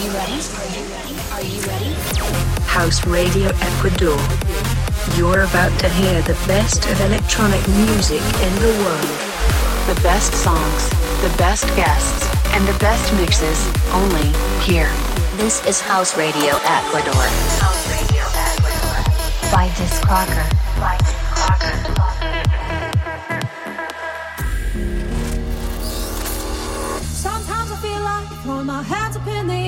you ready? Are you ready? House Radio Ecuador. You're about to hear the best of electronic music in the world. The best songs, the best guests, and the best mixes, only here. This is House Radio Ecuador. House Radio Ecuador. By Disc Crocker. By my head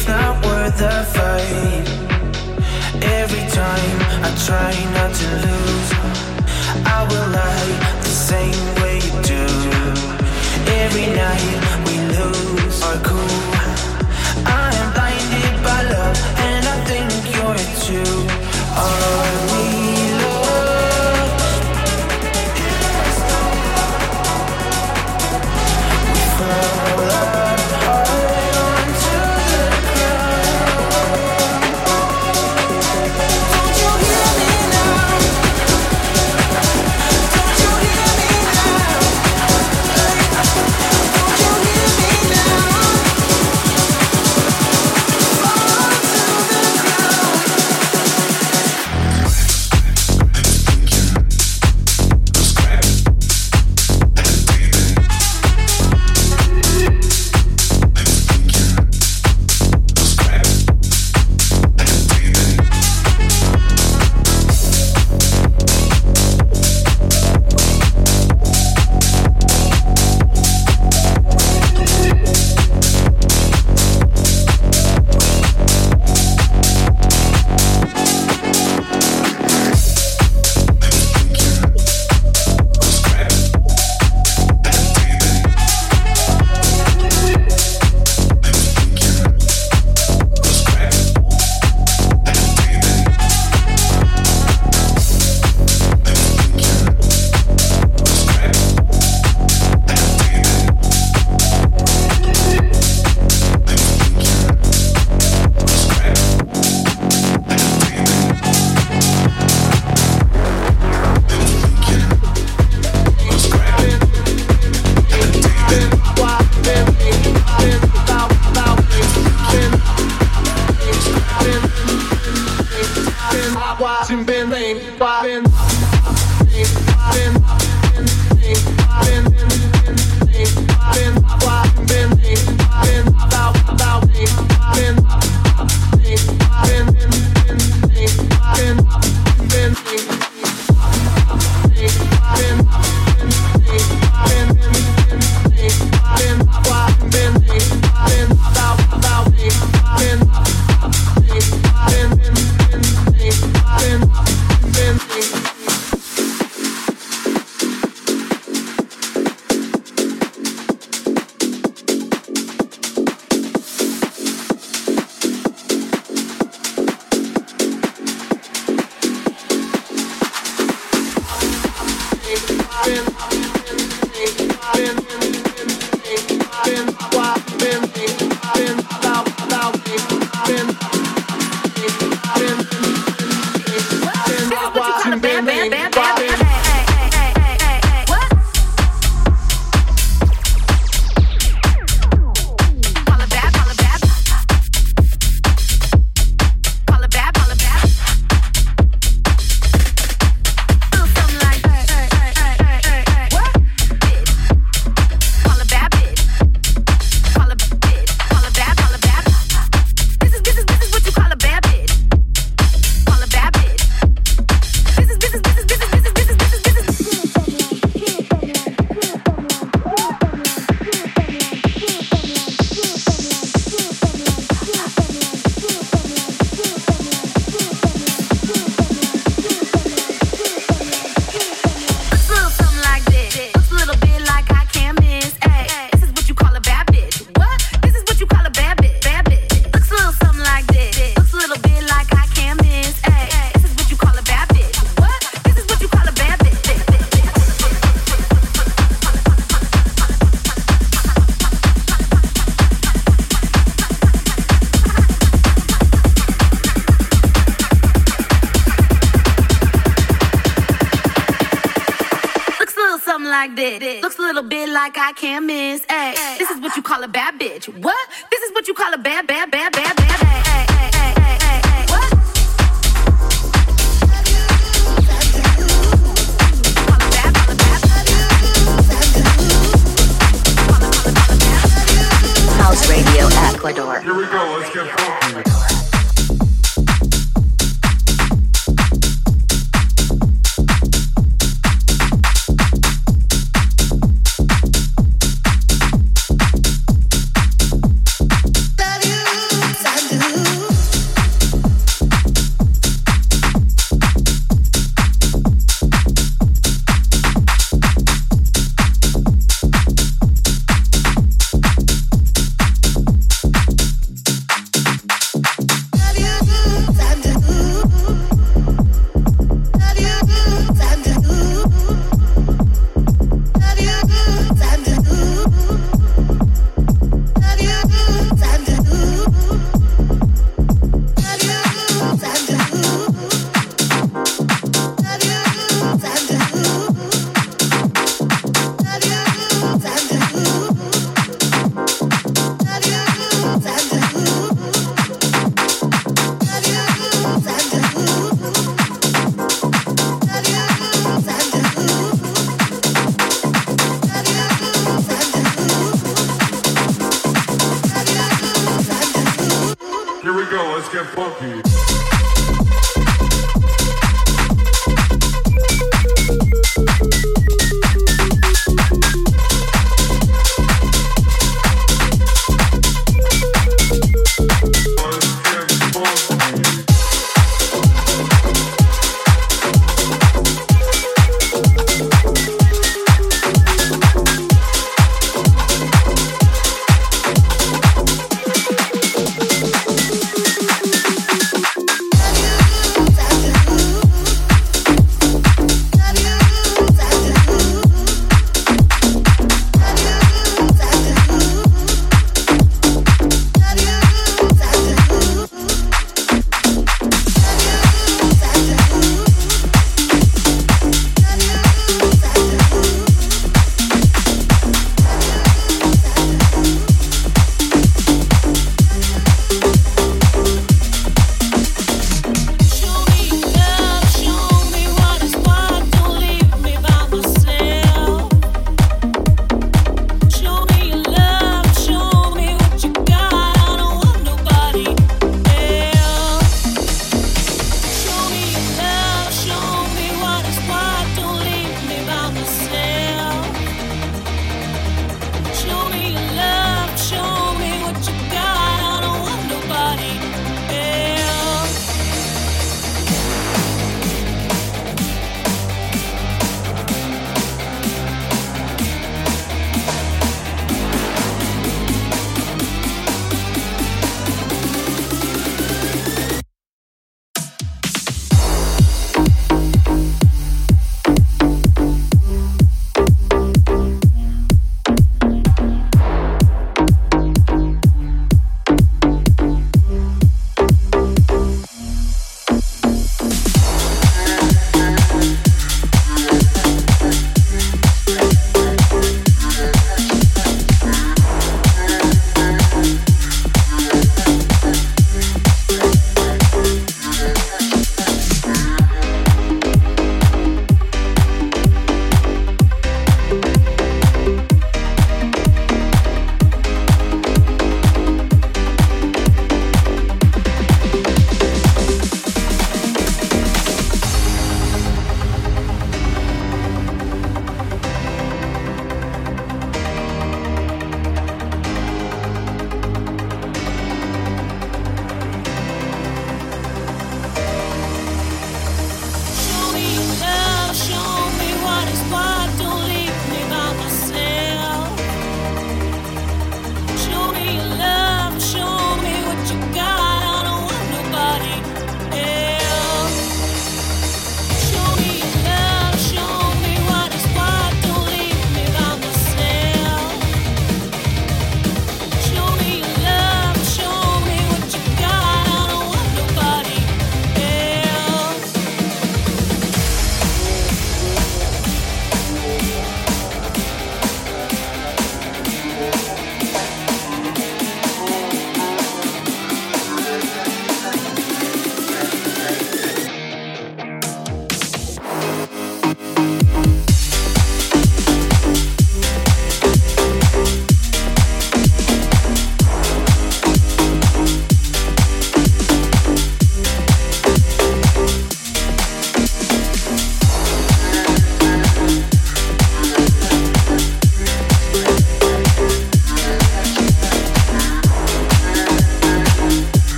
it's not worth the fight. Every time I try not to lose, I will lie the same way you do. Every night we lose our cool. I am blinded by love, and I think you're too. Oh.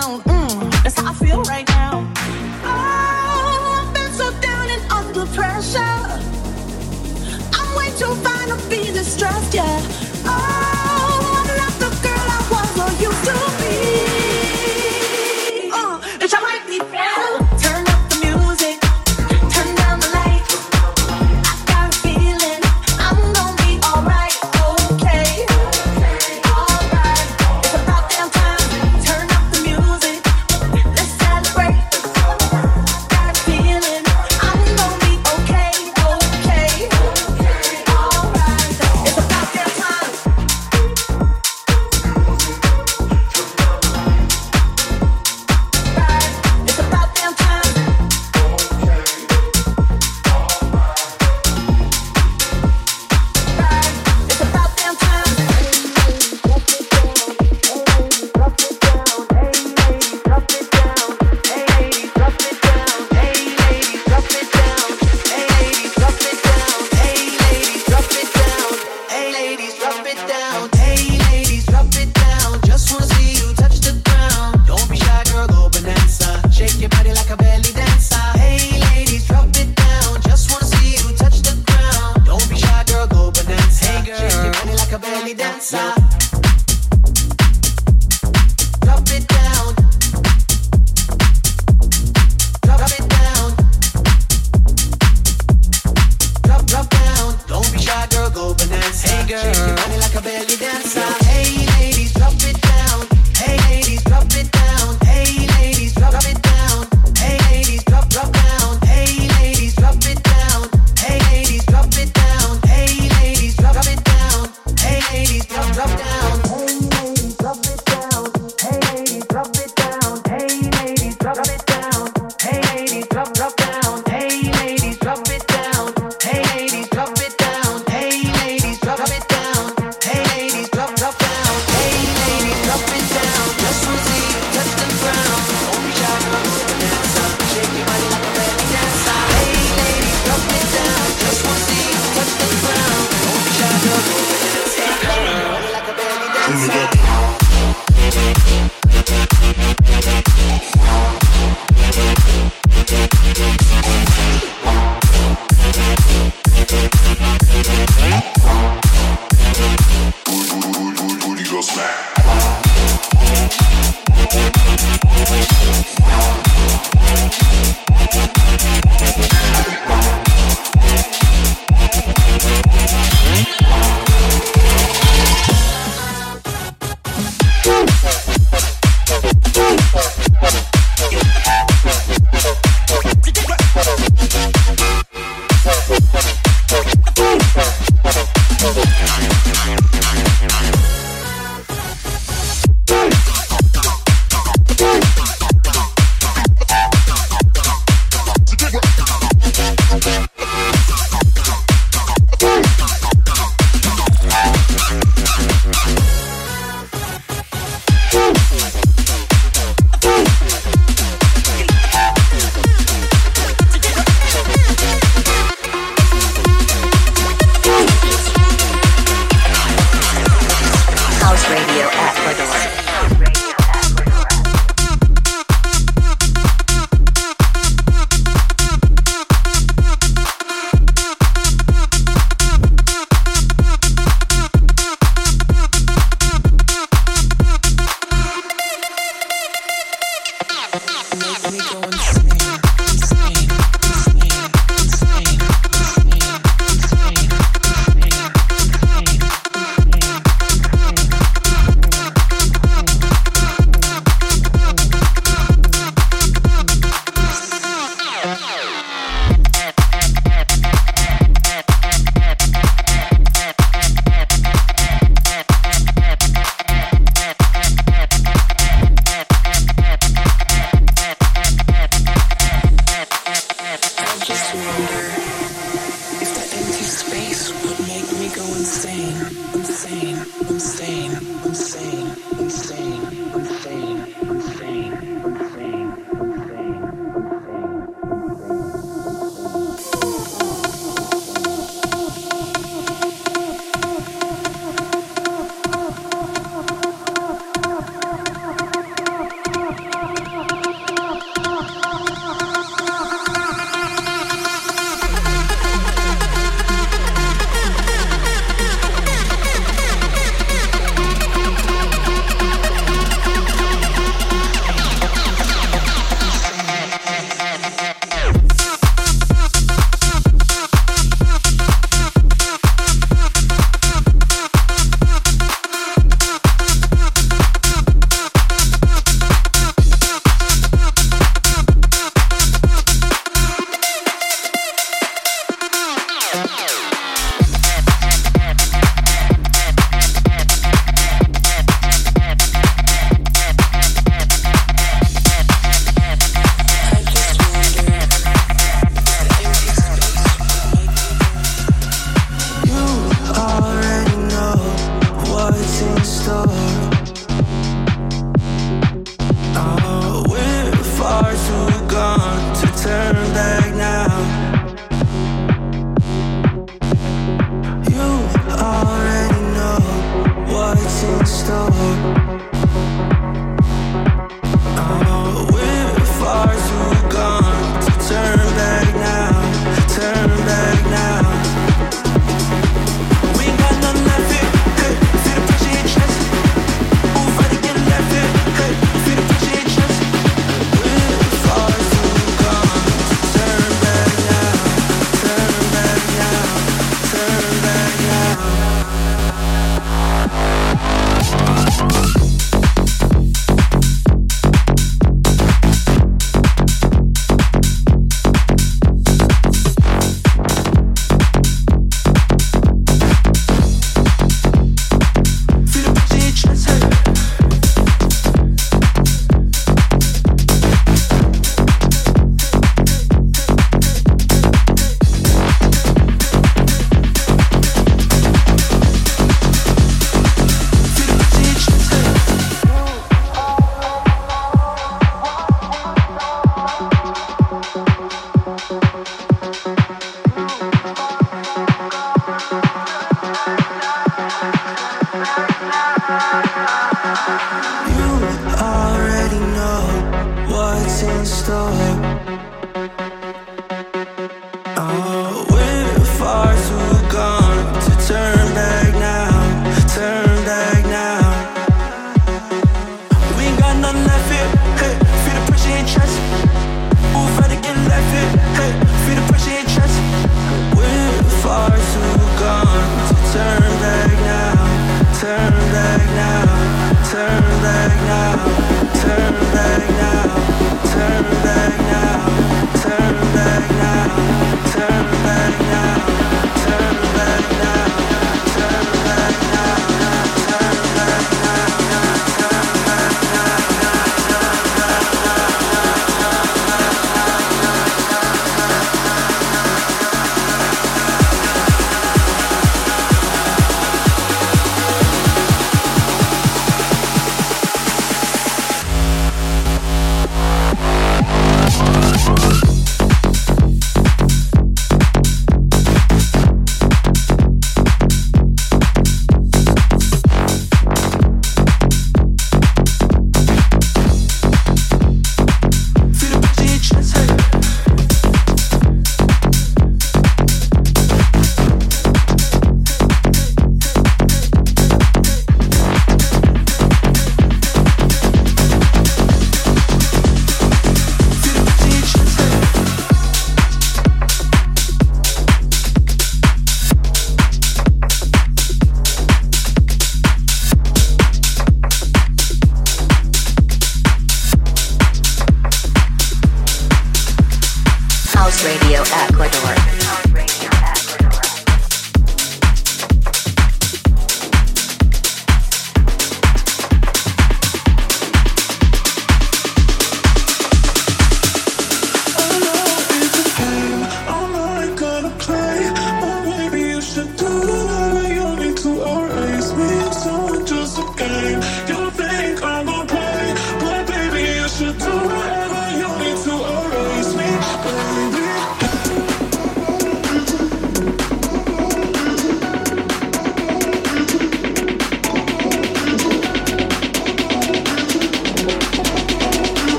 Down. Mm,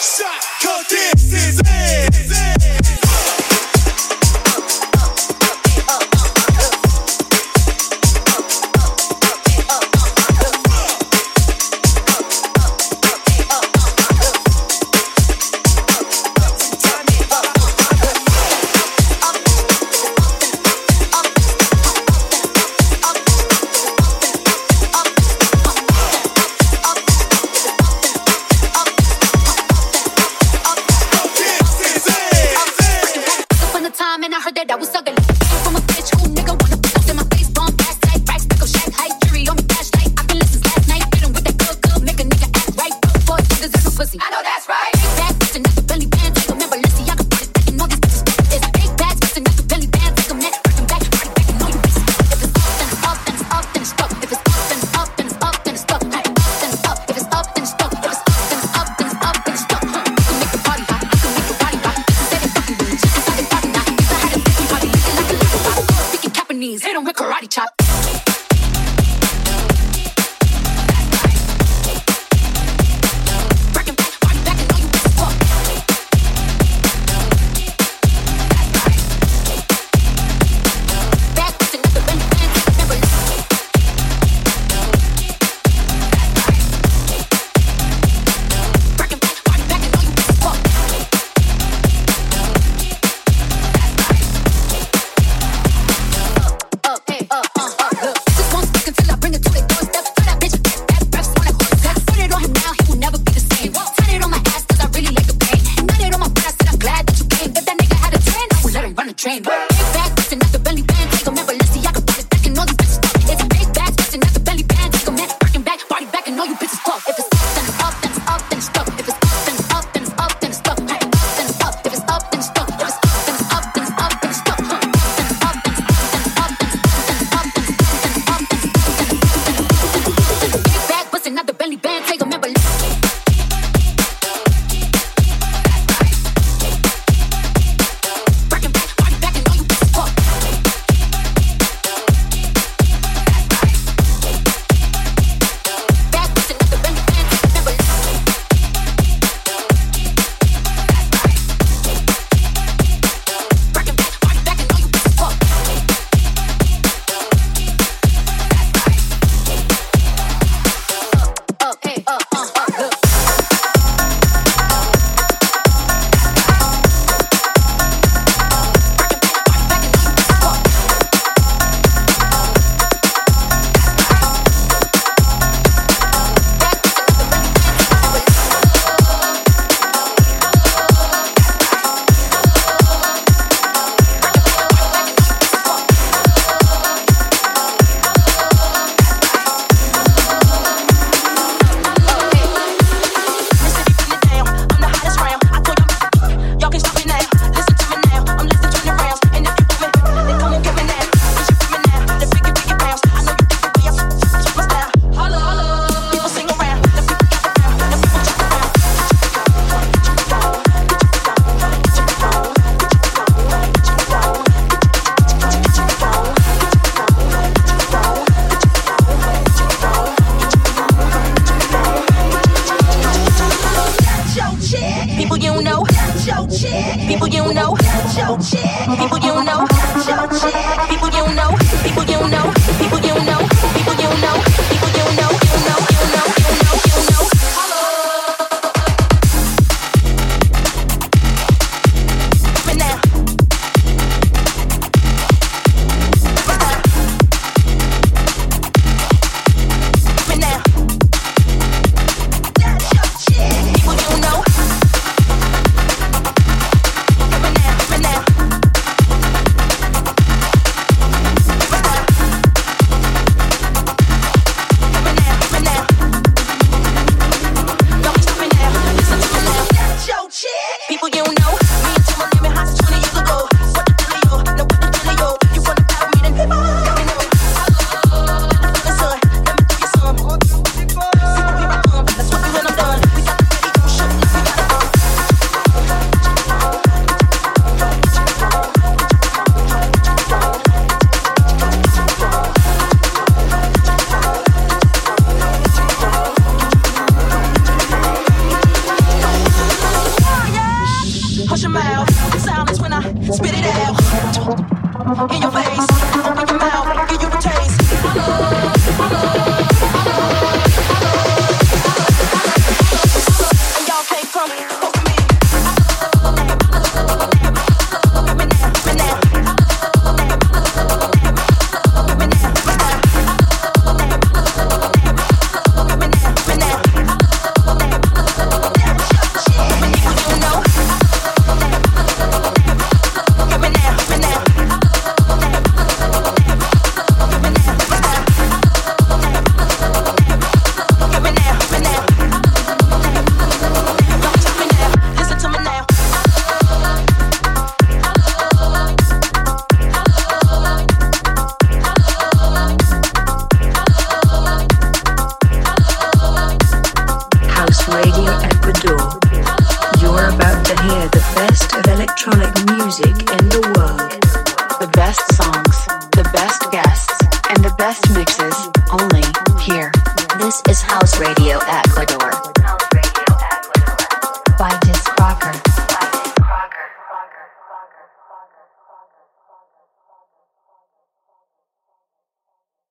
shot,